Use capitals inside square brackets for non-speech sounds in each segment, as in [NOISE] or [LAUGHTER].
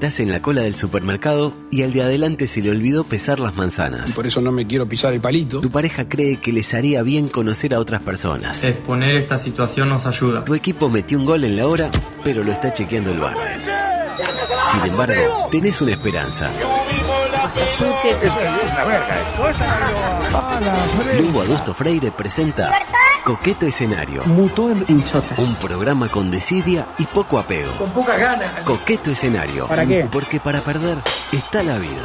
Estás en la cola del supermercado y al de adelante se le olvidó pesar las manzanas. Por eso no me quiero pisar el palito. Tu pareja cree que les haría bien conocer a otras personas. Exponer esta situación nos ayuda. Tu equipo metió un gol en la hora, pero lo está chequeando el bar. Sin embargo, tenés una esperanza. Lugo Adusto Freire presenta Coqueto Escenario. Mutó en hinchota. Un programa con desidia y poco apego. Con pocas ganas. Coqueto Escenario. ¿Para qué? Porque para perder está la vida.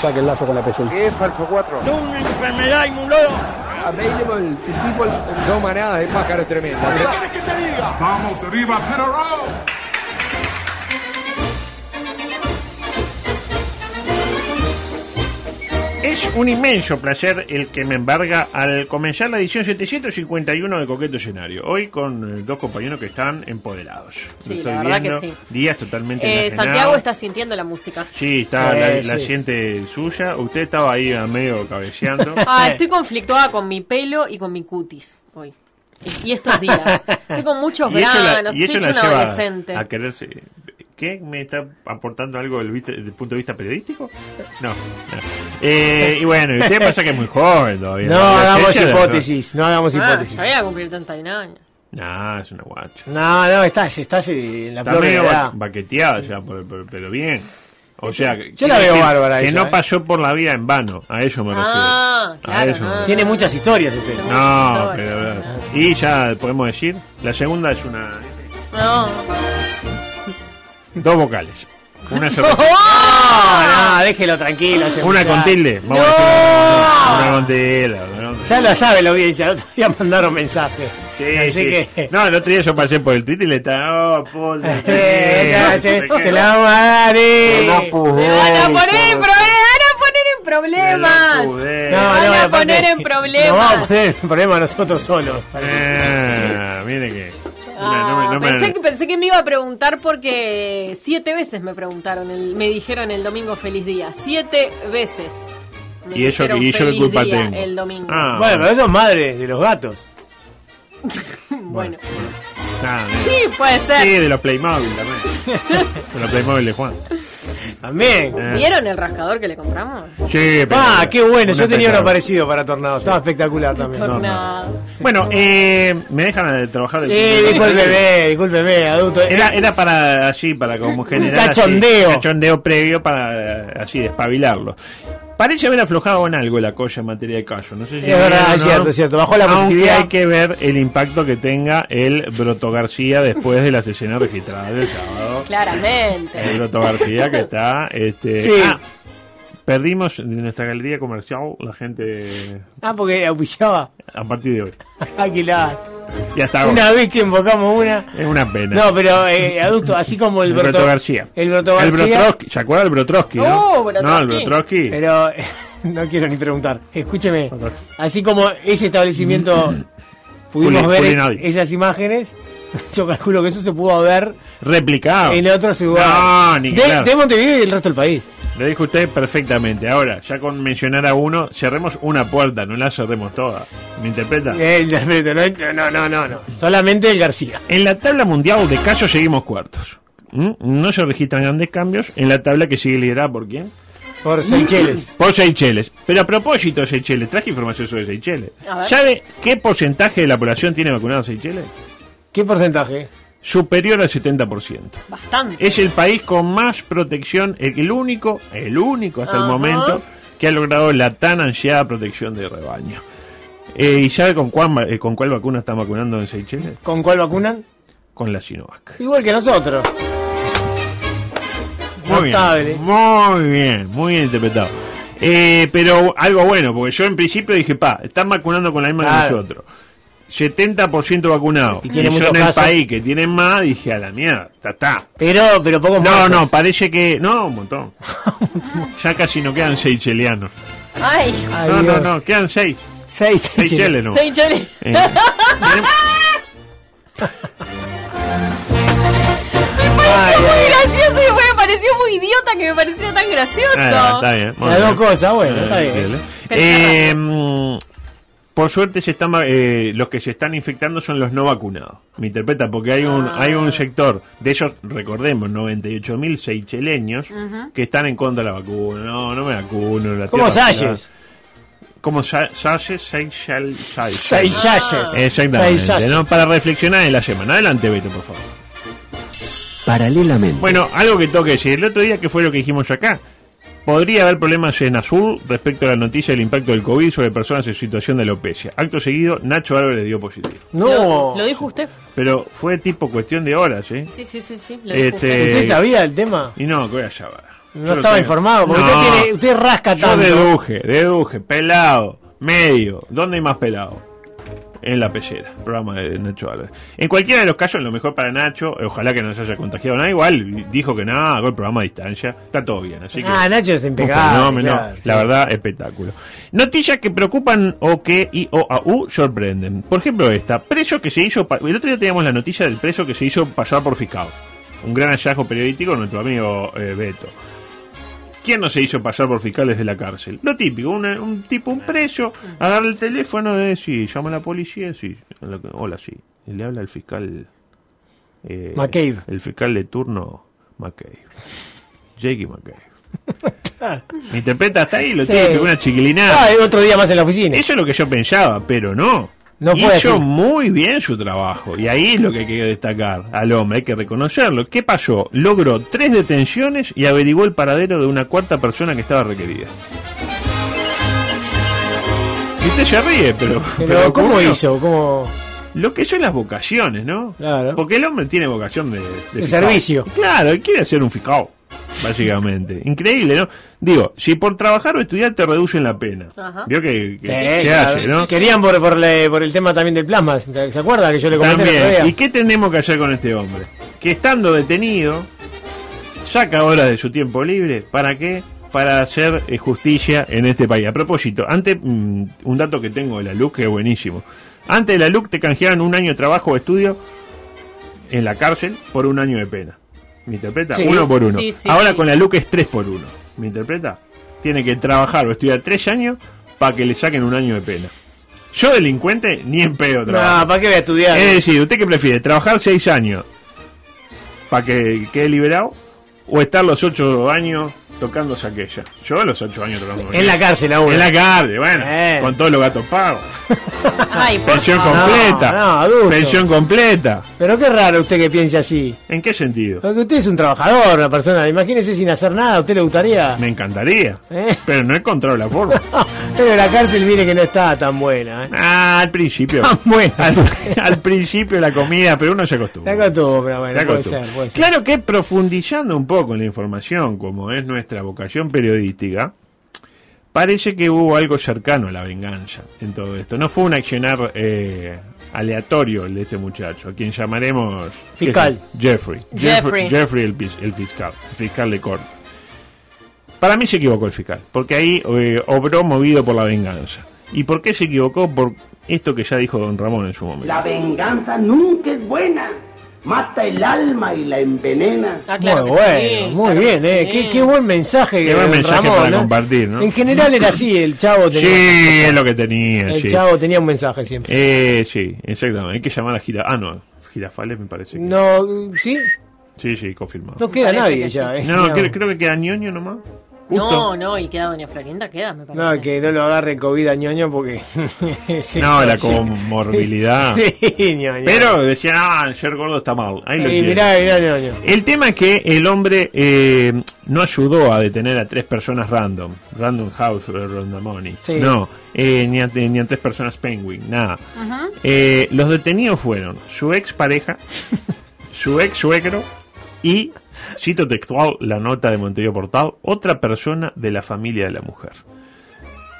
Saque el lazo con la pezuña. ¿Qué es falso 4? una enfermedad inmunóloga. Available people, no manada de pájaros tremendos. ¿Qué quieres que te diga? Vamos arriba, Penarol. Es un inmenso placer el que me embarga al comenzar la edición 751 de Coqueto Escenario. Hoy con eh, dos compañeros que están empoderados. Sí, estoy la verdad viendo, que sí. Días totalmente Eh. Santiago está sintiendo la música. Sí, está, Sí, la, la sí. siente suya. Usted estaba ahí a medio cabeceando. [LAUGHS] Ah, estoy conflictuada con mi pelo y con mi cutis hoy. Y, y estos días. [LAUGHS] Estoy con muchos y eso la, granos, y estoy eso hecho la un lleva adolescente. a quererse. ¿Qué? ¿Me está aportando algo desde el punto de vista periodístico? No. no. Eh, y bueno, usted pasa que es muy joven todavía. No hagamos hipótesis, no hagamos Ah, hipótesis. ya voy a cumplir 31 años. No, es una guacha. No, no, estás, estás en la Está flor de medio ba- baqueteada ya, pero bien. O sea, que- Yo la veo bárbara Que ella, no ¿eh? pasó por la vida en vano. A eso me refiero. Ah, A claro. eso me no, refiero. Tiene muchas historias usted. No, pero. Y ya podemos decir, la segunda es una. No. Dos vocales. Una sola. No, no, déjelo tranquilo. Una con tilde. Vamos No. a decir una, con tilde. una con tilde. Ya lo sabe la audiencia, el otro día mandaron mensajes. Sí, Así sí. que. No, el otro día yo pasé por el Twitter y le estaba. Oh, Paul. [LAUGHS] Eh, no te la vamos a dar, eh. Me van a poner en problemas. van a poner en problemas. Van a aparte, poner en problemas. Nos vamos a poner en problemas nosotros solos. Ah, mire que. Ah, no me- no me- pensé, que, pensé que me iba a preguntar porque siete veces me preguntaron, el- me dijeron el domingo feliz día. Siete veces. Me ¿Y eso- dijeron y yo qué culpa tengo? El domingo. Ah, Bueno, pero eso es madre de los gatos. [LAUGHS] bueno. Nada, Sí, puede ser. Sí, de los Playmobil también. de los Playmobil de Juan. También. Eh. ¿Vieron el rascador que le compramos? Sí, pero- Ah, qué bueno. Yo un tenía uno parecido para Tornado. Estaba espectacular también. Tornado. Bueno, eh, me dejan de trabajar. Sí, discúlpeme, discúlpeme, adulto. Era, era para así, para como generar así, cachondeo. cachondeo previo para eh, así despabilarlo. Parece haber aflojado en algo la cosa en materia de callo. No sé si Es verdad, vieron, es ¿no? cierto, es cierto. Bajó la Aunque positividad. hay que ver el impacto que tenga el Broto García después de las sesiones registradas del sábado. Claramente. El Broto García que está. Este, Sí. ah, perdimos de nuestra galería comercial la gente Ah, porque auspiciaba. a partir de hoy. [LAUGHS] Ah, qué. Ya está. Una vez que invocamos una. Es una pena. No, pero eh, adulto, así como el, El Broto García. El Broto El García. Brotrosky. ¿Se acuerda del Brotrosky? ¿no? Oh, Brotrosky. No, el Brotrosky. Pero [LAUGHS] no quiero ni preguntar. Escúcheme. Así como ese establecimiento [CLEARS THROAT] pudimos ver esas imágenes, [LAUGHS] yo calculo que eso se pudo ver Replicado. en otros lugares. No, ni de, claro. de Montevideo y el resto del país. Lo dijo usted perfectamente. Ahora, ya con mencionar a uno, cerremos una puerta, no la cerremos toda. ¿Me interpreta? No, no, no, no, no. Solamente el García. En la tabla mundial de casos seguimos cuartos. ¿Mm? No se registran grandes cambios en la tabla que sigue liderada por quién? Por Seychelles. Por Seychelles. Pero a propósito de Seychelles, traje información sobre Seychelles. ¿Sabe qué porcentaje de la población tiene vacunado Seychelles? ¿Qué porcentaje? Superior al 70%. Bastante. Es el país con más protección, el, único, el único hasta el momento que ha logrado la tan ansiada protección de rebaño. Eh, ¿Y sabe con cuál, va- eh, con cuál vacuna están vacunando en Seychelles? ¿Con cuál vacunan? Con la Sinovac. Igual que nosotros. Muy Notable. bien, muy bien, muy bien interpretado. Eh, pero algo bueno, porque yo en principio dije, pa, están vacunando con la misma Claro. que nosotros. 70% vacunado. Y tiene yo muchos en el casos. país que tienen más, dije, a la mierda, está, está. Pero, pero pocos No, muertos. no, parece que. No, un montón. ya casi no quedan seis chelianos. Ay, Ay, no, no, Dios. no, quedan seis. Seis Seychelles no. Seychelles. Eh, tenemos- Ay, Muy ay, gracioso y me pareció muy idiota que me pareció tan gracioso. Ah, está bien. muy Las dos cosas, bueno, está bien. Eh, mm, por suerte se están, eh, los que se están infectando son los no vacunados. Me interpreta porque hay un Ah. hay un sector de ellos, recordemos, 98 mil seycheleños que están en contra de la vacuna. No, no me vacuno. La tierra- Salles. Como Sa- Salles, Seychelles, Seychelles. Exactamente. Para reflexionar en la semana. Adelante, Beto, por favor. Paralelamente. Bueno, algo que tengo que decir. El otro día, ¿qué fue lo que dijimos acá? Podría haber problemas en azul respecto a la noticia del impacto del COVID sobre personas en situación de alopecia. Acto seguido, Nacho Álvarez dio positivo. No. Lo, lo dijo usted. Pero fue tipo cuestión de horas, ¿eh? Sí, sí, sí, sí. Lo dijo Este- ¿Usted sabía el tema? Y no, que voy a saber. No Yo estaba informado, porque No, usted, tiene, usted rasca Yo tanto. deduje, deduje, pelado, medio. ¿Dónde hay más pelado? En la pellera, programa de Nacho Álvarez. En cualquiera de los casos, lo mejor para Nacho, eh, ojalá que no se haya contagiado nada. Igual dijo que nada, hago el programa a distancia, está todo bien. Así que, Ah, Nacho es impecable. fenómeno, claro, la sí. verdad, espectáculo. Noticias que preocupan o que IOAU sorprenden. Por ejemplo, esta: preso que se hizo. El otro día teníamos la noticia del preso que se hizo pasar por fiscal. Un gran hallazgo periodístico, nuestro amigo eh, Beto. ¿Quién no se hizo pasar por fiscal desde la cárcel? Lo típico, una- un tipo, un preso, agarra el teléfono de sí, llama a la policía, sí, hola, sí. Y le habla al fiscal. eh, McCabe. El fiscal de turno, McCabe. Jakey McCabe. [LAUGHS] Me interpreta hasta ahí, lo Sí. típico, una chiquilinada. Ah, otro día más en la oficina. Eso es lo que yo pensaba, pero no. No Hizo muy bien su trabajo. Y ahí es lo que hay que destacar al hombre, hay que reconocerlo. ¿Qué pasó? Logró tres detenciones y averiguó el paradero de una cuarta persona que estaba requerida. Y usted se ríe, pero. [LAUGHS] Pero, ¿cómo ocurrió. hizo? ¿Cómo? Lo que son las vocaciones, ¿no? Claro. Porque el hombre tiene vocación de, fiscal. servicio. Claro, él quiere ser un fiscal, básicamente. Increíble, ¿no? Digo, si por trabajar o estudiar te reducen la pena. Ajá. Vio que, que Sí, se claro. hace, ¿no? Querían por, por, le- por el tema también del plasma. ¿Se acuerda que yo le comenté También. ¿Y qué tenemos que hacer con este hombre? Que estando detenido, saca horas de su tiempo libre. ¿Para qué? Para hacer eh, justicia en este país. A propósito, antes, mm, un dato que tengo de la LUC que es buenísimo. Antes de la LUC te canjeaban un año de trabajo o estudio en la cárcel por un año de pena. ¿Me interpreta? Sí. Uno por uno. Sí, sí, Ahora sí. con la LUC es tres por uno. ¿Me interpreta? Tiene que trabajar o estudiar tres años para que le saquen un año de pena. Yo delincuente ni en pedo trabajo. No, ¿para qué voy a estudiar? Es decir, ¿usted qué prefiere? ¿Trabajar seis años para que quede liberado? ¿O estar los ocho años tocando aquella? Yo los ocho años tocando En la cárcel aún. En la cárcel, bueno, Eh. con todos los gatos pagos. [LAUGHS] Ay, Pensión completa. No, no, adulto. Pensión completa. Pero qué raro usted que piense así. ¿En qué sentido? Porque usted es un trabajador, una persona. Imagínese sin hacer nada. ¿A usted le gustaría? Me encantaría. Eh. Pero no he encontrado la forma. [LAUGHS] Pero la cárcel, mire que no está tan buena. ¿eh? Ah, al principio. [LAUGHS] Tan buena. Al, al principio la comida, pero uno se acostumbra. costumbre, bueno, La puede ser, puede ser. Claro que profundizando un poco en la información, como es nuestra vocación periodística, parece que hubo algo cercano a la venganza en todo esto. No fue un accionar eh, aleatorio el de este muchacho, a quien llamaremos ¿qué Fiscal. Jeffrey. Jeffrey. Jeffrey el, fiscal, el fiscal de corte. Para mí se equivocó el fiscal, porque ahí eh, obró movido por la venganza. ¿Y por qué se equivocó? Por esto que ya dijo don Ramón en su momento. La venganza nunca es buena. Mata el alma y la envenena. Ah, claro muy bueno, sí, muy claro bien, eh. sí. Qué, qué buen mensaje, Qué que buen mensaje Ramón, para ¿no? compartir, ¿no? En general era así, el chavo tenía, Sí, es lo que tenía. el sí. chavo tenía un mensaje siempre. Eh, sí, exactamente. Hay que llamar a Gira. Ah, no, Girafales me parece. que- No, ¿sí? Sí, sí, confirmado. No queda parece nadie que ya, sí. eh. No, creo, creo que queda ñoño nomás. Justo. No, no, y queda Doña Florinda, queda, me parece. No, que no lo agarre COVID a ñoño porque... [LAUGHS] sí, No, la comorbilidad. [LAUGHS] Sí, ñoño. Pero decían, ah, ser gordo está mal. Ahí lo Y tiene. mirá, mirá, ñoño. El tema es que el hombre eh, no ayudó a detener a tres personas random. Random House, Random Money. Sí. No, eh, ni, a, ni a tres personas Penguin, nada. Eh, los detenidos fueron su ex pareja, [LAUGHS] su ex suegro y, cito textual la nota de Montevideo Portal, otra persona de la familia de la mujer.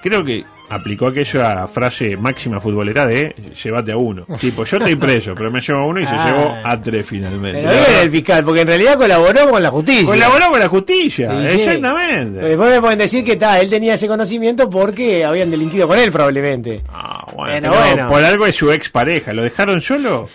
Creo que aplicó aquella frase máxima futbolera de llévate a uno. [LAUGHS] Tipo, yo estoy preso, pero me llevo a uno y se Ah. llevó a tres finalmente. Pero bien el fiscal, porque en realidad colaboró con la justicia. Colaboró con la justicia, Sí, sí. exactamente. Después me pueden decir que ta, él tenía ese conocimiento porque habían delinquido con él probablemente. Ah, bueno, bueno. por algo es su ex pareja. ¿Lo dejaron solo?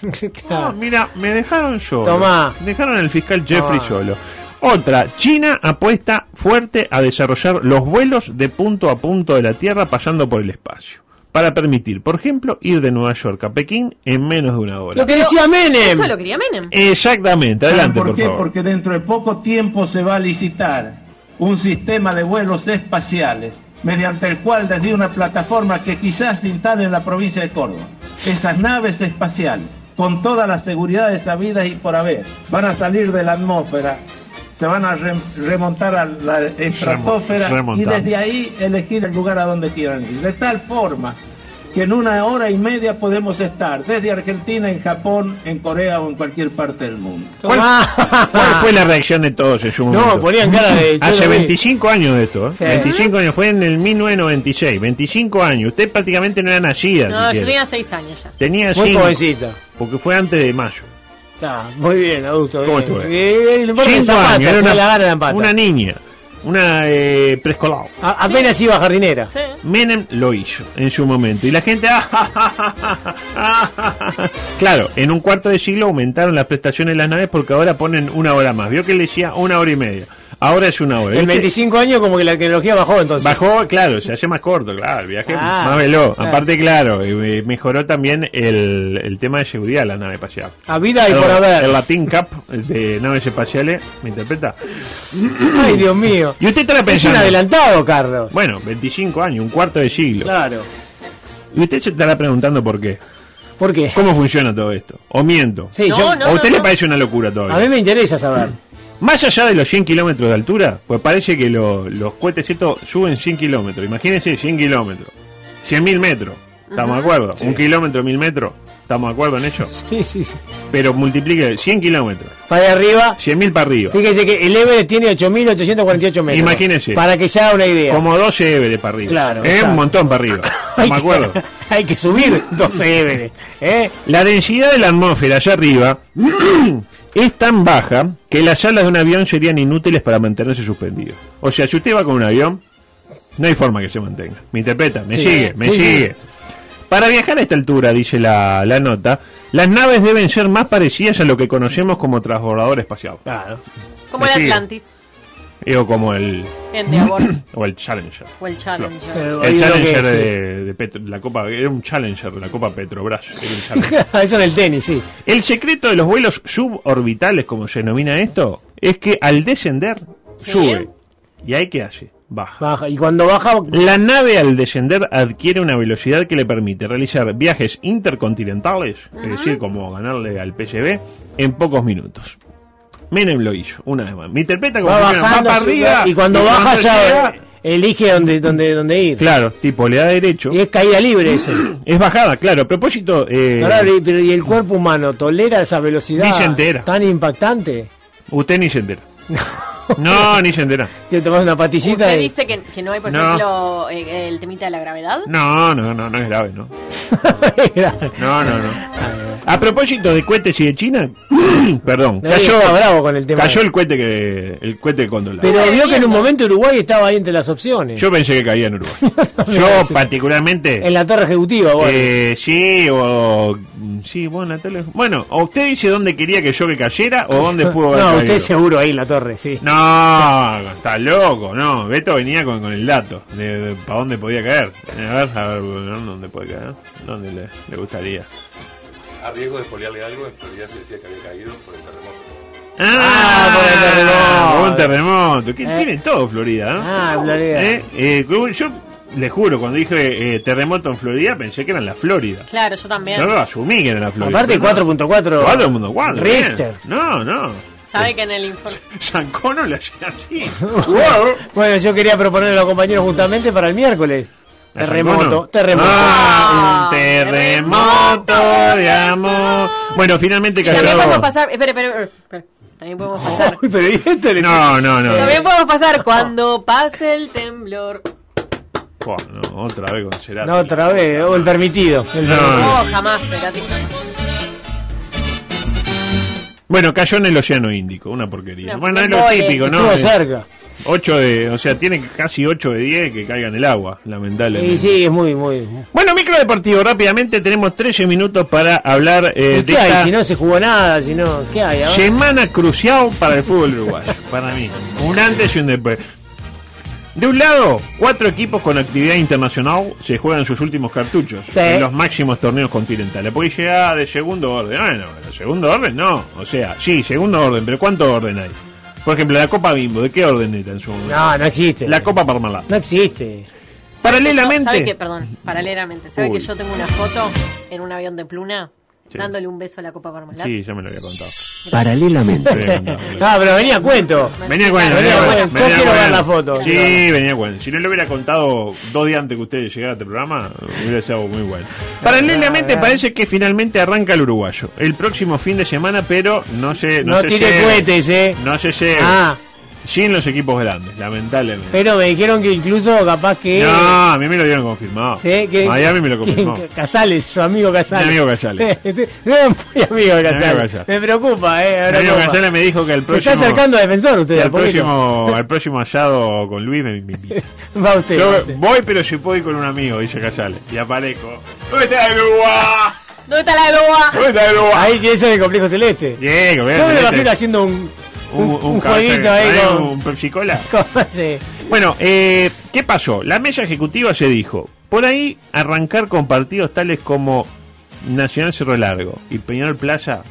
Claro. [LAUGHS] No, mira, me dejaron solo. Tomá. Dejaron al fiscal Jeffrey Tomá. solo. Otra, China apuesta fuerte a desarrollar los vuelos de punto a punto de la Tierra pasando por el espacio. Para permitir, por ejemplo, ir de Nueva York a Pekín en menos de una hora. Lo que decía Menem. Eso lo quería Menem. Exactamente, adelante, ¿Por por qué? favor. Porque dentro de poco tiempo se va a licitar un sistema de vuelos espaciales mediante el cual desde una plataforma que quizás se instale en la provincia de Córdoba, esas naves espaciales, con todas las seguridades sabidas y por haber, van a salir de la atmósfera, se van a re- remontar a la estratosfera y desde ahí elegir el lugar a donde quieran ir. De tal forma que en una hora y media podemos estar desde Argentina, en Japón, en Corea o en cualquier parte del mundo. ¿Cuál, cuál fue la reacción de todos en su momento? No, ponían cara de- Hace lo vi. 25 años de esto, ¿eh? Sí. 25 años, fue en el 1996. 25 años. Usted prácticamente no era nacida. No, si yo tenía seis años ya. Tenía Muy cinco, jovencita. Porque fue antes de mayo. Está, muy bien, adulto. ¿Cómo bien. estuve? Zapata, años, era una, la gana de una niña. Una eh, preescolar. Apenas iba jardinera. Sí. Menem lo hizo en su momento. Y la gente. [LAUGHS] ah, ja, ja. Claro, en un cuarto de siglo aumentaron las prestaciones de las naves porque ahora ponen una hora más. Vio que le decía una hora y media. Ahora es una hora. En ¿viste? 25 años como que la tecnología bajó entonces. Bajó, claro, se hace más corto, claro, el viaje Ah, más veloz. claro. Aparte, claro, mejoró también el, el tema de seguridad de la nave espacial. A vida y por El haber. Latin Cup de naves espaciales, ¿me interpreta? [CLEARS THROAT] Ay, Dios mío. Y usted estará Es un pensando, adelantado, Carlos. bueno, 25 años, un cuarto de siglo. Claro. Y usted se estará preguntando por qué. ¿Por qué? ¿Cómo funciona todo esto? ¿O miento? Sí, No, yo, no. ¿O a usted le parece una locura todavía? a mí me interesa saber. Más allá de los 100 kilómetros de altura, pues parece que lo- los cohetes estos suben 100 kilómetros. Imagínense 100 kilómetros. 100 mil metros. ¿Estamos de acuerdo? Un kilómetro, mil metros. ¿Estamos de acuerdo en ello? Sí, sí, sí. Pero multiplique 100 kilómetros. Para allá arriba, 100 mil para arriba. fíjese que el Everest tiene 8.848 metros. Imagínese. Para que se haga una idea. Como 12 Everest para arriba. Claro, Es un montón para arriba. [LAUGHS] Hay ¿Estamos de que- acuerdo? [LAUGHS] Hay que subir 12 Everest. ¿eh? La densidad de la atmósfera allá arriba [CLEARS THROAT] es tan baja que las alas de un avión serían inútiles para mantenerse suspendidos. O sea, si usted va con un avión, no hay forma que se mantenga. ¿Me interpreta? ¿Me Sí, sigue? ¿Me sigue? Para viajar a esta altura, dice la, la nota, las naves deben ser más parecidas a lo que conocemos como transbordador espacial. Claro. Como el sigue. Atlantis. Eh, O como el, Endeavor. [COUGHS] o el Challenger. o el Challenger. El Challenger que- de, de Petro- la Copa, era un Challenger de la Copa Petrobras. Era un Challenger. [LAUGHS] Eso en el tenis, sí. El secreto de los vuelos suborbitales, como se denomina esto, es que al descender, Sí. sube. ¿Y ahí qué hace? Baja. Baja. Y cuando baja, La nave al descender adquiere una velocidad que le permite realizar viajes intercontinentales, es decir, como ganarle al PSV, en pocos minutos. Menem lo hizo, una vez más. Me interpreta como va bajando. para arriba, y cuando baja cuando ya llega- elige dónde, dónde, dónde ir. Claro, tipo, le da derecho. Y es caída libre eso. [CLEARS THROAT] Es bajada, claro. A propósito, eh, Claro, y- pero ¿y el cuerpo humano tolera esa velocidad Ni se entera. tan impactante? usted ni se entera. No, [LAUGHS] ni se entera. Que tomas una patillita ¿Usted y... dice que, que no hay, por No. ejemplo, eh, el temita de la gravedad? No, no, no, no es grave, ¿no? [LAUGHS] No, no, no. A propósito de cohetes y de China, [LAUGHS] perdón, cayó, bravo con el tema. cayó el cohete que el cohete con dólar. Pero vio que en un momento Uruguay estaba ahí entre las opciones. Yo pensé que caía en Uruguay. [LAUGHS] Yo particularmente En la torre ejecutiva, bueno. eh, sí o sí, bueno, la tele- bueno, o usted dice dónde quería que yo que cayera o dónde [LAUGHS] pudo haber no, caído. usted seguro ahí en la torre, sí. No, está loco, no. Beto venía con, con el dato de, para dónde podía caer. A ver, a ver. ¿dónde puede caer? ¿Dónde le, le gustaría? A riesgo de espolearle algo, en Florida se decía que había caído por el terremoto. Ah, por el terremoto. por un terremoto. Que Eh. tiene todo Florida, ¿no? Ah, Florida. Eh, eh, yo le juro, cuando dije eh, terremoto en Florida, pensé que era en la Florida. Claro, yo también. Yo lo asumí que era en la Florida. Aparte pero no. 4.4 4.4. Richter. bien. No, no. Sabe que en el informe... [LAUGHS] San Cono le hacía así. [LAUGHS] Bueno, yo quería proponerle a los compañeros justamente para el miércoles. ¿A San Terremoto, terremoto. Ah, un Ah, terremoto de amor. Bueno, finalmente Y también cayó. podemos pasar... Espere, espere, espere. También podemos pasar... Uy, pero ¿y esto le- No, no, no. También podemos pasar cuando pase el temblor. No, otra vez con Cerati. No, otra vez, o el permitido. El No. jamás, Cerati jamás. Bueno, cayó en el Océano Índico, una porquería. No, bueno, es lo típico, ¿no? Estuvo cerca. Ocho de, o sea, tiene casi 8 de 10 que caiga en el agua, lamentablemente. Y sí, es muy, muy. Bueno, micro deportivo, rápidamente tenemos 13 minutos para hablar eh, ¿Y de ¿Qué hay? esta Si no se jugó nada, si no. ¿Qué hay ahora? semana crucial para el fútbol uruguayo, para mí. Un antes y un después. De un lado, cuatro equipos con actividad internacional se juegan sus últimos cartuchos Sí. en los máximos torneos continentales. Porque llega de segundo orden. Bueno, de segundo orden no. O sea, sí, segundo orden, pero ¿cuánto orden hay? Por ejemplo, la Copa Bimbo, ¿de qué orden era en su momento? No, no existe. La Copa Parmalat. No existe. Paralelamente. ¿Sabe que, perdón, paralelamente, ¿sabe Uy. que yo tengo una foto en un avión de pluna dándole un beso a la Copa Parmalat? Sí, ya me lo había contado. Paralelamente. No, pero venía a cuento. Venía cuenta, Venía venía Yo venía quiero ver la foto. Sí, venía cuenta. Si no le hubiera contado dos días antes que usted llegara a este programa, hubiera sido muy bueno. Paralelamente Ah, ah. parece que finalmente arranca el uruguayo. El próximo fin de semana, pero no se No se tire cohetes, eh. No se lleve. Ah, Sin los equipos grandes, lamentablemente. pero me dijeron que incluso capaz que. No, a mí me lo dieron confirmado. Sí, que, Miami me lo confirmó. Casales, su amigo Casales. Mi amigo Casales. [LAUGHS] no es muy amigo de Casales. amigo Casales. Me preocupa, eh. me Mi amigo preocupa. Casale me dijo que el Se próximo. está acercando a defensor usted, al próximo, [LAUGHS] al próximo asado con Luis me, invita. [LAUGHS] Va usted. Yo va usted. voy, pero si puedo ir con un amigo, dice Casale. Y aparezco. ¿Dónde está el Uruguay? ¿Dónde está la loa? ¿Dónde está el Uruguay? Ahí que ese es el complejo celeste. Llego, Yo me lo imagino haciendo un, un, un jueguito ahí con. Un Pepsi Cola. [LAUGHS] con ese- Bueno, eh, ¿qué pasó? La mesa ejecutiva se dijo, por ahí arrancar con partidos tales como Nacional Cerro Largo y Peñarol Plaza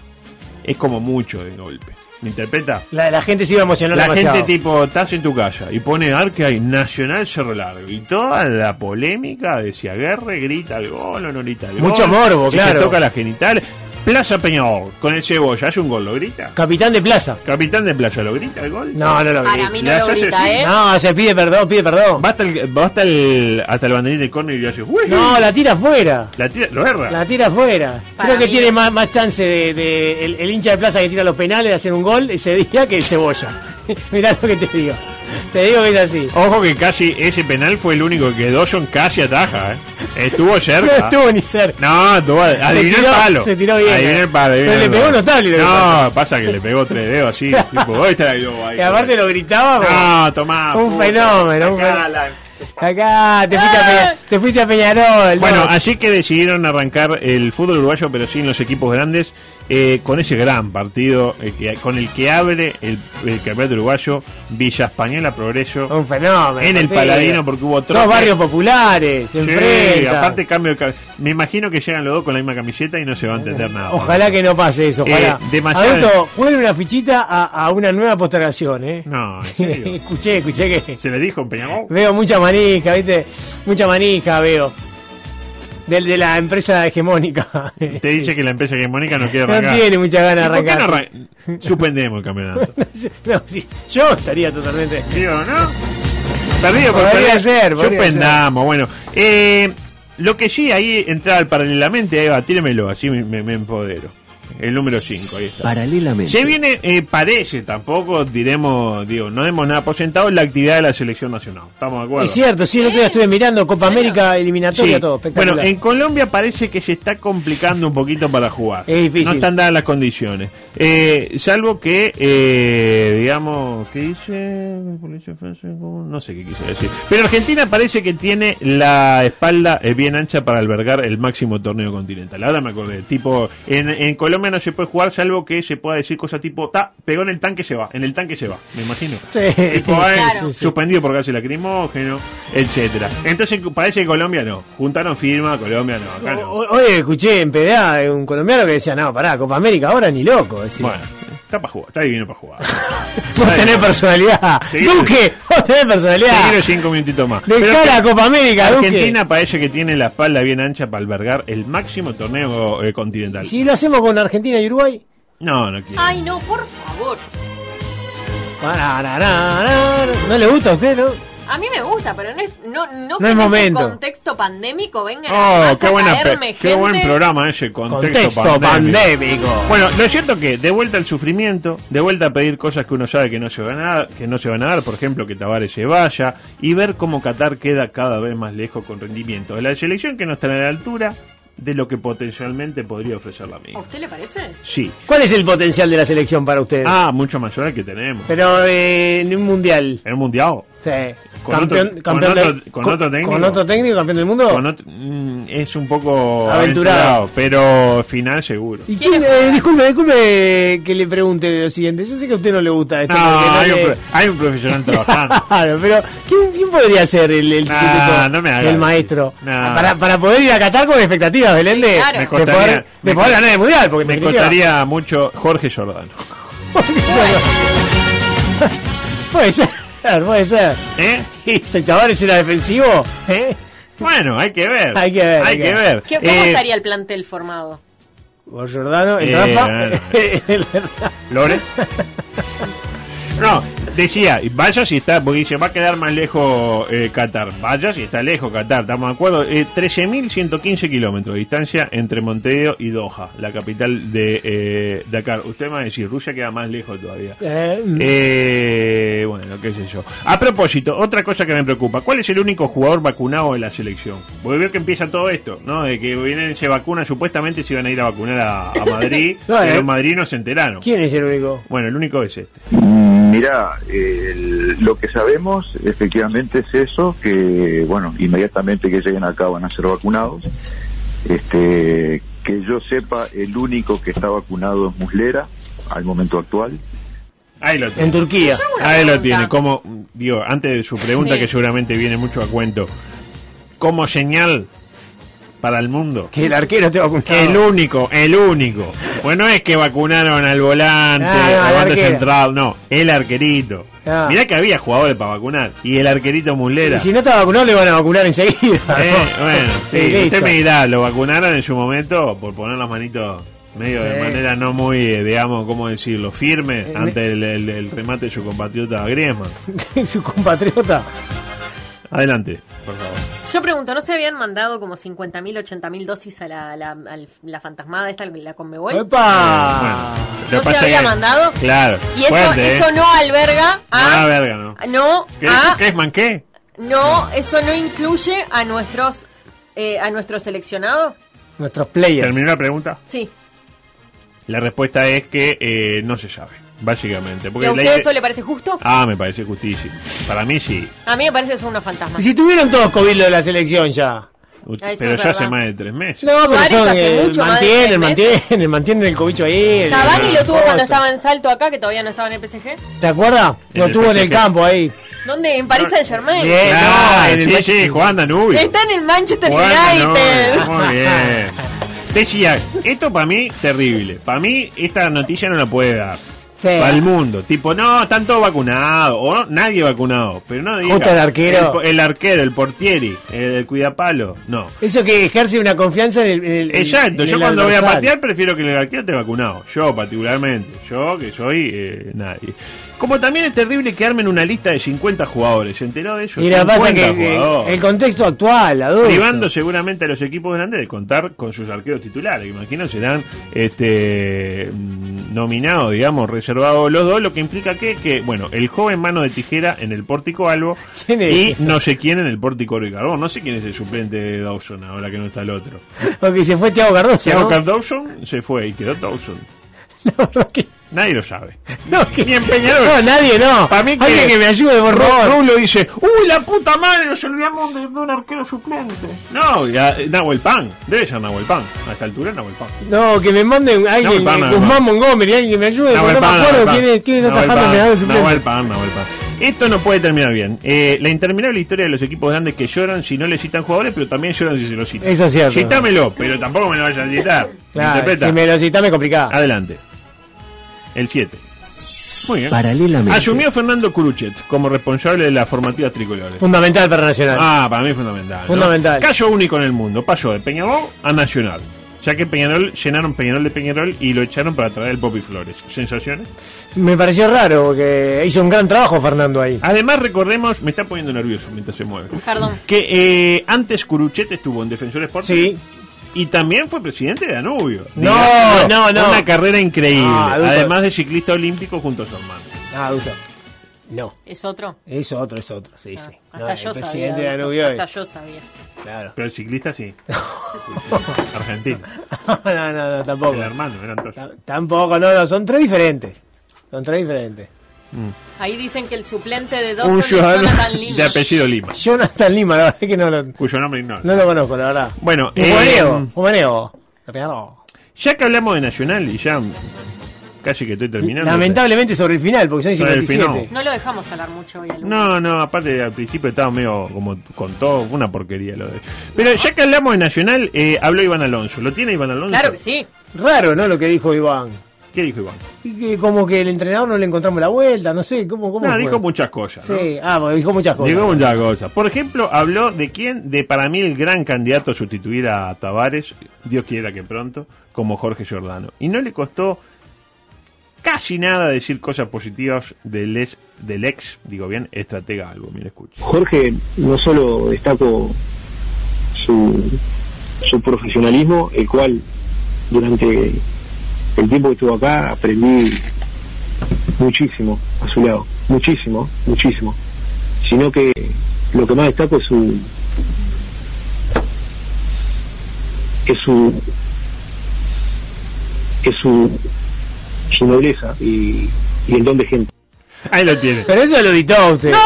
es como mucho de golpe. ¿Me interpreta? La, la gente se iba a emocionar La demasiado. gente tipo, estás en tu casa y pone a ver que hay Nacional Cerro Largo y toda la polémica de si grita el gol o no grita el Mucho gol. morbo, si claro. Se toca la genital. Plaza Peñarol, con el cebolla, ¿hace un gol? ¿Lo grita? Capitán de plaza. Capitán de Plaza, ¿lo grita el gol? No, no lo Para grita. mí Le no lo grita, así. ¿eh? No, se pide perdón, pide perdón. Va hasta el, va hasta el, hasta el banderín de córner y le hace ¡Uy! No, la tira afuera. La tira, lo erra. La tira afuera. Para Creo que mí tiene más, más chance de, de- el, el hincha de plaza que tira los penales de hacer un gol ese día que el cebolla. [LAUGHS] Mirá lo que te digo. [LAUGHS] Te digo que es así. Ojo que casi ese penal fue el único que Dawson casi ataja, ¿eh? Estuvo [LAUGHS] No cerca. estuvo ni cerca. No, estuvo, adivinó el palo. se tiró bien, Adivinó eh. el palo. adivinó Pero el le pegó notable No, pasa. que le pegó tres dedos así. [LAUGHS] tipo, ¿dónde está el ahí? Y aparte lo gritaba No, tomá. un puta, fenómeno. un fenómeno. Acá te fuiste, a Peña- te fuiste a Peñarol. Bueno, no. así que decidieron arrancar el fútbol uruguayo, pero sin los equipos grandes, eh, con ese gran partido eh, que, con el que abre el, el campeonato uruguayo, Villa Española Progreso, un fenómeno. en el. Paladino, porque hubo Dos trote. barrios populares, se Sí, enfrentan. aparte cambio de Me imagino que llegan los dos con la misma camiseta y no se va a entender nada. Ojalá que no pase eso, ojalá. Eh, demasiado- Adulto, juegue una fichita a, a una nueva postergación, ¿eh? No, en serio. [LAUGHS] escuché, escuché que ¿Se le dijo en Peñarol? veo mucha manija, ¿viste? Mucha manija veo. Del de la empresa hegemónica. Te dice que la empresa hegemónica no quiere No arrancar. tiene muchas ganas de ¿Y por qué no arrancar. arran- Suspendemos el campeonato. [LAUGHS] No, sí, yo estaría totalmente. Digo, ¿no? Perdido por Podría perder. ser, podría Suspendamos, bueno. Eh, lo que sí, ahí entraba paralelamente, ahí va, tíremelo, así me, me- me empodero. El número 5, ahí está. Paralelamente. Se viene, eh, parece, tampoco diremos, digo, no demos nada por sentado la actividad de la selección nacional. ¿Estamos de acuerdo? Es cierto, sí, el otro día estuve mirando Copa América eliminatoria, Sí. todo espectacular. Bueno, en Colombia parece que se está complicando un poquito para jugar. Es difícil. No están dadas las condiciones. Eh, salvo que, eh, digamos, ¿qué dice? No sé qué quise decir. Pero Argentina parece que tiene la espalda eh, bien ancha para albergar el máximo torneo continental. Ahora me acordé. Tipo, en, en Colombia no se puede jugar salvo que se pueda decir cosas tipo, ta, pegó en el tanque se va. En el tanque se va, me imagino. Sí, Tipo, [LAUGHS] Claro. suspendido por gas lacrimógeno, etcétera. Entonces parece que Colombia no. Juntaron firma, Colombia no, acá no. O- Oye, escuché en PDA un colombiano que decía, no, pará, Copa América ahora ni loco. Decía. Bueno, está para jugar, está divino para jugar. [LAUGHS] vos tenés personalidad. Seguilo. Duque, vos tenés personalidad. Seguir cinco minutitos más. De Pero cara que a Copa América, Duque. Argentina parece que tiene la espalda bien ancha para albergar el máximo torneo eh, continental. Si lo hacemos con Argentina y Uruguay. No, no quiero. Ay, no, por favor. ¿No le gusta a usted, no? A mí me gusta, pero no es, no, no, es en momento. este contexto pandémico vengan Oh, qué, a buena qué buen programa ese, contexto, Contexto pandémico. Bueno, lo cierto es que de vuelta al sufrimiento, de vuelta a pedir cosas que uno sabe que no se van a dar, que no se van a dar, por ejemplo, que Tavares se vaya, y ver cómo Qatar queda cada vez más lejos con rendimiento de la selección que no está a la altura de lo que potencialmente podría ofrecer la ¿A misma. usted le parece? Sí. ¿Cuál es el potencial de la selección para ustedes? Ah, mucho mayor al que tenemos. Pero eh, en un mundial. ¿En el mundial? Sí. Con campeón, otro- campeón con de- otro- con otro técnico. ¿Con otro técnico, campeón del mundo? Con otro- mm, es un poco Aventurado. aventurado, pero final seguro. ¿Y quién, eh, disculpe, disculpe que le pregunte lo siguiente. Yo sé que a usted no le gusta esto. No, hay, un, le- hay un profesional [LAUGHS] trabajando. Claro, pero ¿quién, quién podría ser el, el Nah, no me eso. maestro? Nah. Para, para poder ir a Qatar con expectativas, Belén, de, claro. Me de costaría, poder, de me poder co- ganar el mundial. Porque me definitiva- costaría mucho Jorge Giordano. [LAUGHS] [LAUGHS] puede ser, puede ser. ¿Eh? [LAUGHS] ¿Y si Tavares era defensivo? ¿Eh? Bueno, hay que ver. Hay que ver, Hay hay que que ver. ¿Qué, ¿Cómo Eh, estaría el plantel formado? Por Jordano, el Eh, Rafa. bueno. [LAUGHS] el- ¿Lore? [LAUGHS] No, decía, vaya si está, porque dice, va a quedar más lejos eh, Qatar. Vaya si está lejos Qatar, estamos de acuerdo. Eh, 13.115 kilómetros de distancia entre Montevideo y Doha, la capital de eh, Dakar. Usted me va a decir, Rusia queda más lejos todavía. Eh, Eh, bueno, qué sé yo. A propósito, otra cosa que me preocupa, ¿cuál es el único jugador vacunado de la selección? Porque veo que empieza todo esto, ¿no? De que vienen, se vacunan, supuestamente se iban a ir a vacunar a, a Madrid, [LAUGHS] No, pero en Madrid no se enteraron. ¿Quién es el único? Bueno, el único es este. Mira, el- lo que sabemos efectivamente es eso, que bueno, inmediatamente que lleguen acá van a ser vacunados. Este, que yo sepa, el único que está vacunado es Muslera al momento actual. Ahí lo tiene. En Turquía. Ahí lo tiene. Como, digo, antes de su pregunta, Sí. que seguramente viene mucho a cuento, como señal para el mundo. Que el arquero esté vacunado. El único, el único. Pues no es que vacunaron al volante, Ah, no, al volante central, no, el arquerito. Ah. Mirá que había jugadores para vacunar. Y el arquerito Mulera. Y si no está vacunado, le van a vacunar enseguida. Eh, ¿no? bueno, [LAUGHS] sí, Sí, usted me dirá, lo vacunaron en su momento por poner las manitos medio de Sí. manera no muy, eh, digamos, ¿cómo decirlo? Firme Eh, ante el, el- el remate de su compatriota Griezmann. [LAUGHS] Su compatriota. Adelante, por favor. Yo pregunto, ¿no se habían mandado como 50.000, 80.000 dosis a la, la, al- la fantasmada esta, la Conmebol? ¡Epa! Lo ¿No se había que- mandado? Claro. Y eso, fuerte, ¿eh? eso no alberga a... Verga, no. No, ¿Qué, a- ¿Qué es manqué? no, eso no incluye a nuestros eh, a nuestro seleccionado. Nuestros players. ¿Terminó la pregunta? Sí. La respuesta es que eh, no se sabe, básicamente. ¿Y Porque a usted eso le parece justo? Ah, me parece justísimo. Para mí sí. A mí me parece que son unos fantasmas. Y si tuvieron todos COVID lo de la selección ya. Pero ya hace más de tres meses. No, pero son, hace eh, mucho mantienen, mantienen, mantienen el cobicho ahí. Cavani lo tuvo cuando estaba en Salto acá, que todavía no estaba en el PSG. ¿Te acuerdas? Lo tuvo en el campo ahí. ¿Dónde? En Paris Saint Germain. Bien. Ah, no, en el sí, Juan Danubio. Está en el Manchester Juan United. Danubio, Muy bien. [LAUGHS] Decía, esto para mí terrible. Para mí esta noticia no la puede dar. Para el mundo. Tipo, no, están todos vacunados. O no, nadie vacunado. Pero no diga. Justo el arquero. El, arquero, el portieri, el, el cuidapalo. No. Eso que ejerce una confianza en el. en el- Exacto, en yo cuando voy a patear prefiero que el arquero esté vacunado. Yo particularmente. Yo que soy eh, nadie. Como también es terrible que armen una lista de 50 jugadores. ¿Se enteró de eso? Y que pasa 50 que eh, jugadores. el contexto actual, adulto. privando seguramente a los equipos grandes de contar con sus arqueros titulares. Imagino serán este nominados, digamos, reservados los dos, lo que implica que, que bueno, el joven mano de tijera en el pórtico Albo y no sé quién en el pórtico Ricardo. No sé quién es el suplente de Dawson ahora que no está el otro. [LAUGHS] Porque se fue Thiago Cardoso. Thiago ¿no? Dawson se fue y quedó Dawson. [LAUGHS] La verdad que- Nadie lo sabe. [LAUGHS] no, que- Ni en Peñarol. No, nadie no. Para mí que- Alguien que me ayude, por favor. Rulo dice, uy, la puta madre, nos olvidamos de, de un arquero suplente. No, ya, eh, Nahuel Pan, debe ser Nahuel Pan. A esta altura Nahuel Pan. No, que me manden alguien, Pan, eh, Guzmán. Montgomery, alguien que me ayude. Nahuel no Pan, me acuerdo Nahuel quién es, quién está Nahuel trabajando en el Pan, de suplente. Nahuel Pan, Nahuel Pan. Esto no puede terminar bien. Eh, la interminable historia de los equipos grandes que lloran si no le citan jugadores, pero también lloran si se los citan. Eso es cierto. Citámelo, pero tampoco me lo vayas a citar. [LAUGHS] Claro, si me lo citas me complicado. Adelante. El 7. Muy bien. Paralelamente. Asumió Fernando Curuchet como responsable de las formativas tricolores. Fundamental para Nacional. Ah, para mí es fundamental. ¿no? Fundamental. Caso único en el mundo. Pasó de Peñarol a Nacional. Ya que Peñarol llenaron Peñarol de Peñarol y lo echaron para traer el Popi Flores. ¿Sensaciones? Me pareció raro porque hizo un gran trabajo Fernando ahí. Además, recordemos, me está poniendo nervioso mientras se mueve. Perdón. Que eh, antes Curuchet estuvo en Defensor Sporting. Sí. Y también fue presidente de Danubio. No, Digamos, no, no. Una carrera increíble. Ah. Además de ciclista olímpico junto a su hermano. Ah, adulto. No. ¿Es otro? Es otro, es otro, sí, sí. Hasta No, el yo sabía. presidente de adulto. Danubio es- Hasta yo sabía. Claro. Pero el ciclista sí. [LAUGHS] Argentino. [LAUGHS] no, no, no, tampoco. El hermano, eran dos. Tampoco, no, no, son tres diferentes. Son tres diferentes. Ahí dicen que el suplente de Un Dawson es ciudadano Jonathan Lima. de apellido Lima. Jonathan Lima, la verdad es que no lo, Cuyo nombre ignoro. no lo conozco, la verdad. Bueno, Un eh, Humaneo, Humaneo. No. ya que hablamos de Nacional y ya casi que estoy terminando. Lamentablemente sobre el final, porque son Sobre el 57. final. No lo dejamos hablar mucho hoy al No, no, aparte al principio estaba medio como con todo, una porquería lo de. Pero ya que hablamos de Nacional, eh, habló Iván Alonso. ¿Lo tiene Iván Alonso? Claro que sí. Raro, ¿no? Lo que dijo Iván. ¿Qué dijo Iván? Y que como que el entrenador no le encontramos la vuelta, no sé, ¿cómo, cómo No, fue? dijo muchas cosas. ¿no? Sí, ah, dijo muchas cosas. Dijo muchas cosas. Por ejemplo, habló de quién, de para mí el gran candidato a sustituir a Tavares, Dios quiera que pronto, como Jorge Giordano. Y no le costó casi nada decir cosas positivas del ex, del ex digo bien, estratega algo. Mira, escucha. Jorge no solo destaco su, su profesionalismo, el cual durante el tiempo que estuvo acá aprendí muchísimo a su lado, muchísimo, muchísimo, sino que lo que más destaco es su es su es su su nobleza y, y el don de gente. Ahí lo tiene. Pero eso lo editó usted. No,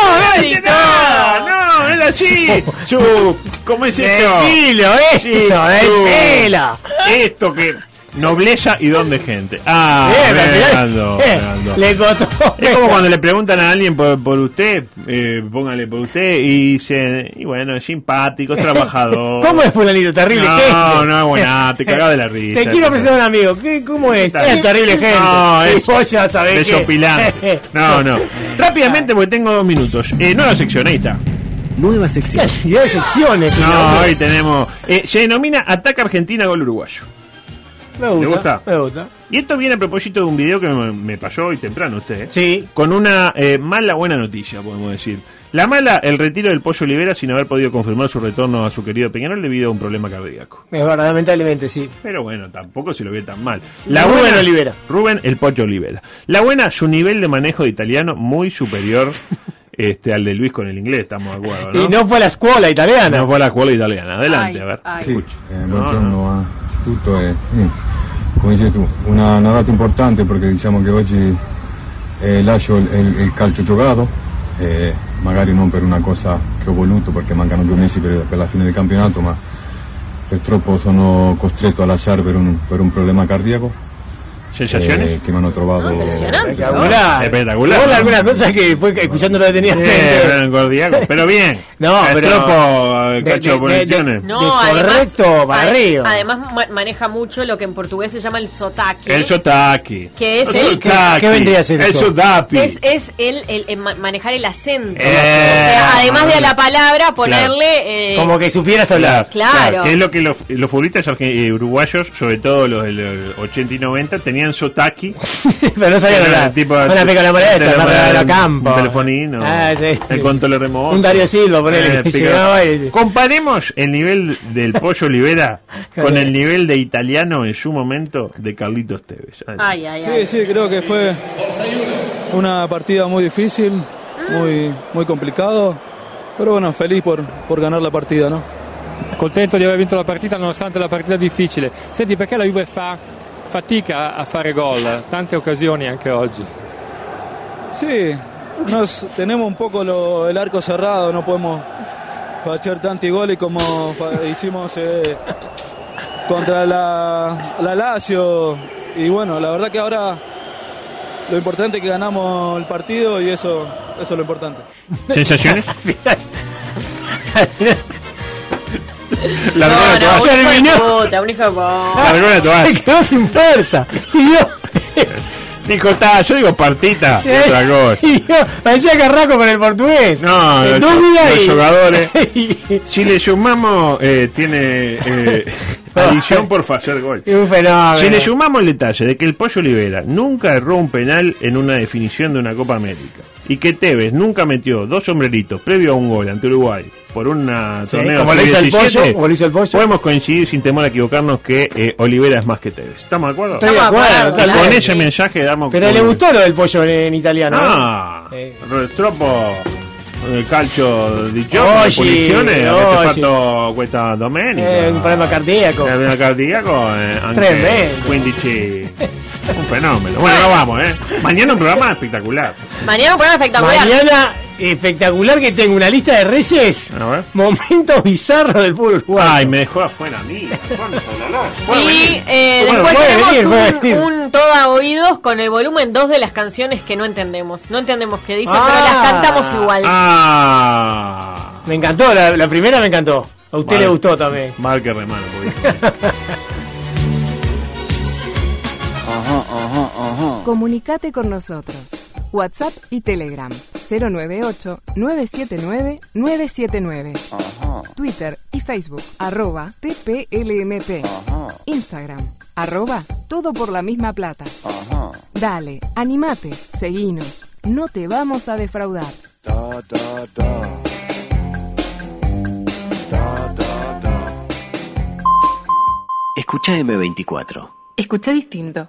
no, no, no, era así. Su, ¿Cómo es esto? Decilo, eso, decilo. Esto que nobleza y don de gente. Ah, final- Fernando, eh, Fernando. Le costó. Es como cuando le preguntan a alguien por, por usted, eh, póngale por usted, y dicen, y bueno, es simpático, es [LAUGHS] trabajador. ¿Cómo es fulanito? Terrible No, gente. no es buena, te cagás de la risa. Te quiero presentar a un amigo. ¿Qué, ¿Cómo es? Es terrible gente. No, es vos ya sabés que- desopilante. [LAUGHS] No, no. Rápidamente, porque tengo dos minutos. Eh, nueva sección, ahí está. Nueva sección. Cantidad de secciones. No, no- hoy tenemos. eh, se denomina Ataca Argentina Gol Uruguayo. Me gusta. Me gusta. Y esto viene a propósito de un video que me, me pasó hoy temprano usted. ¿eh? Sí. Con una eh, mala buena noticia, podemos decir. La mala, el retiro del Pollo Olivera sin haber podido confirmar su retorno a su querido Peñarol debido a un problema cardíaco. Es verdad, lamentablemente sí. Pero bueno, tampoco se lo ve tan mal. La Rubén buena, Olivera. Rubén el Pollo Olivera. La buena, su nivel de manejo de italiano muy superior [LAUGHS] este, al de Luis con el inglés, estamos de acuerdo, ¿no? Y no fue a la escuela italiana. No fue a la escuela italiana. Adelante, Ay, a ver. ay. Sì, eh, No, e eh, come dici tu, una, una data importante perché diciamo che oggi eh, lascio il, il- il calcio giocato, eh, magari non per una cosa che ho voluto perché mancano due mesi per, per la fine del campionato, ma purtroppo sono costretto a lasciare per un, per un problema cardiaco. ¿Sensaciones? eh, che mi hanno trovato impresionante. Espectacular. Espectacular. Igual alguna cosa que fue escuchándolo detenidamente. Eh, pero bien. [LAUGHS] No, pero- tropo, de- cacho de- de-. No, De además, correcto para ade- arriba. además ma- maneja mucho lo que en portugués se llama el sotaque. El Sotaki. Que es el el- Sotaki. ¿Qué vendría a ser El eso? Sotapi. Es, es el, el- el ma- manejar el acento. Eh, o sea, además de a la palabra, ponerle. eh, Como que supieras hablar. Claro. Que es lo que los, los futbolistas uruguayos, sobre todo los del 80 y 90, tenían Sotaki. [LAUGHS] Pero no hablar. el tipo Una pica la maleta, de- la de- de la campo. Un telefonino. Ah, sí, el sí. control remoto. Un Dario Silva, Eh, pica- [LAUGHS] llegaba y- Comparemos el nivel del Pollo Olivera [LAUGHS] con el nivel de italiano en su momento de Carlitos Tevez. Ay, ay, Sí, ay. sí, creo que fue una partida muy difícil, muy, muy complicado, pero bueno, feliz por, por ganar la partida, ¿no? Contento di aver vinto la partita nonostante la partita difficile. Senti, perché la Juve fa fatica a fare gol? Tante occasioni anche oggi. Sí, nos, tenemos un poco lo- el arco cerrado, no podemos hacer tantos goles como fa- hicimos eh, contra la, la Lazio. Y bueno, la verdad que ahora lo importante es que ganamos el partido y eso, eso es lo importante. ¿Sensaciones? [LAUGHS] La No, no, todas- un hijo de terminó. puta, un hijo de puta. La todas- [LAUGHS] Se quedó sin fuerza. Siguió. [LAUGHS] Dijo, está, yo digo partita. y otra cosa. Siguió. Parecía carraco con el portugués. No, los, Dúvida los y- jugadores. [LAUGHS] Si le sumamos, eh, tiene eh, Adición por hacer gol. Es un fenómeno. Si le sumamos el detalle de que el Pollo Olivera nunca erró un penal en una definición de una Copa América y que Tevez nunca metió dos sombreritos previo a un gol ante Uruguay por una Sí, torneo como le hizo el sub-17, Pollo, como le hizo el Pollo. podemos coincidir sin temor a equivocarnos que eh, Olivera es más que Tevez. ¿Estamos de acuerdo? Estoy de acuerdo, claro. con ese mensaje damos Pero le gustó lo del pollo en, en italiano. ¿eh? Ah, Restroppo il calcio di gioco, Oggi, la punizione, avete fatto questa domenica. Eh, un problema cardiaco. Un problema cardiaco, eh, anche Tremendo. 15 [LAUGHS] un fenomeno. Bueno, nos vamos, ¿eh? Mañana un programa espectacular. Mañana un programa espectacular. Mañana, espectacular que tengo una lista de reyes. A ver. Momentos bizarros del fútbol uruguayo. Ay, me dejó afuera a mí. Y eh, Bueno, después tenemos venir, un, un todo a oídos con el volumen 2 de las canciones que no entendemos. No entendemos qué dicen, Ah. pero las cantamos igual. Ah. Me encantó, la, la primera me encantó. A usted le gustó también. Mal que remano, porque- [LAUGHS] Comunicate con nosotros. WhatsApp y Telegram 098-979-979. Twitter y Facebook arroba TPLMP. Instagram arroba todo por la misma plata. Dale, animate, seguinos. No te vamos a defraudar. Escucha M24. Escucha distinto.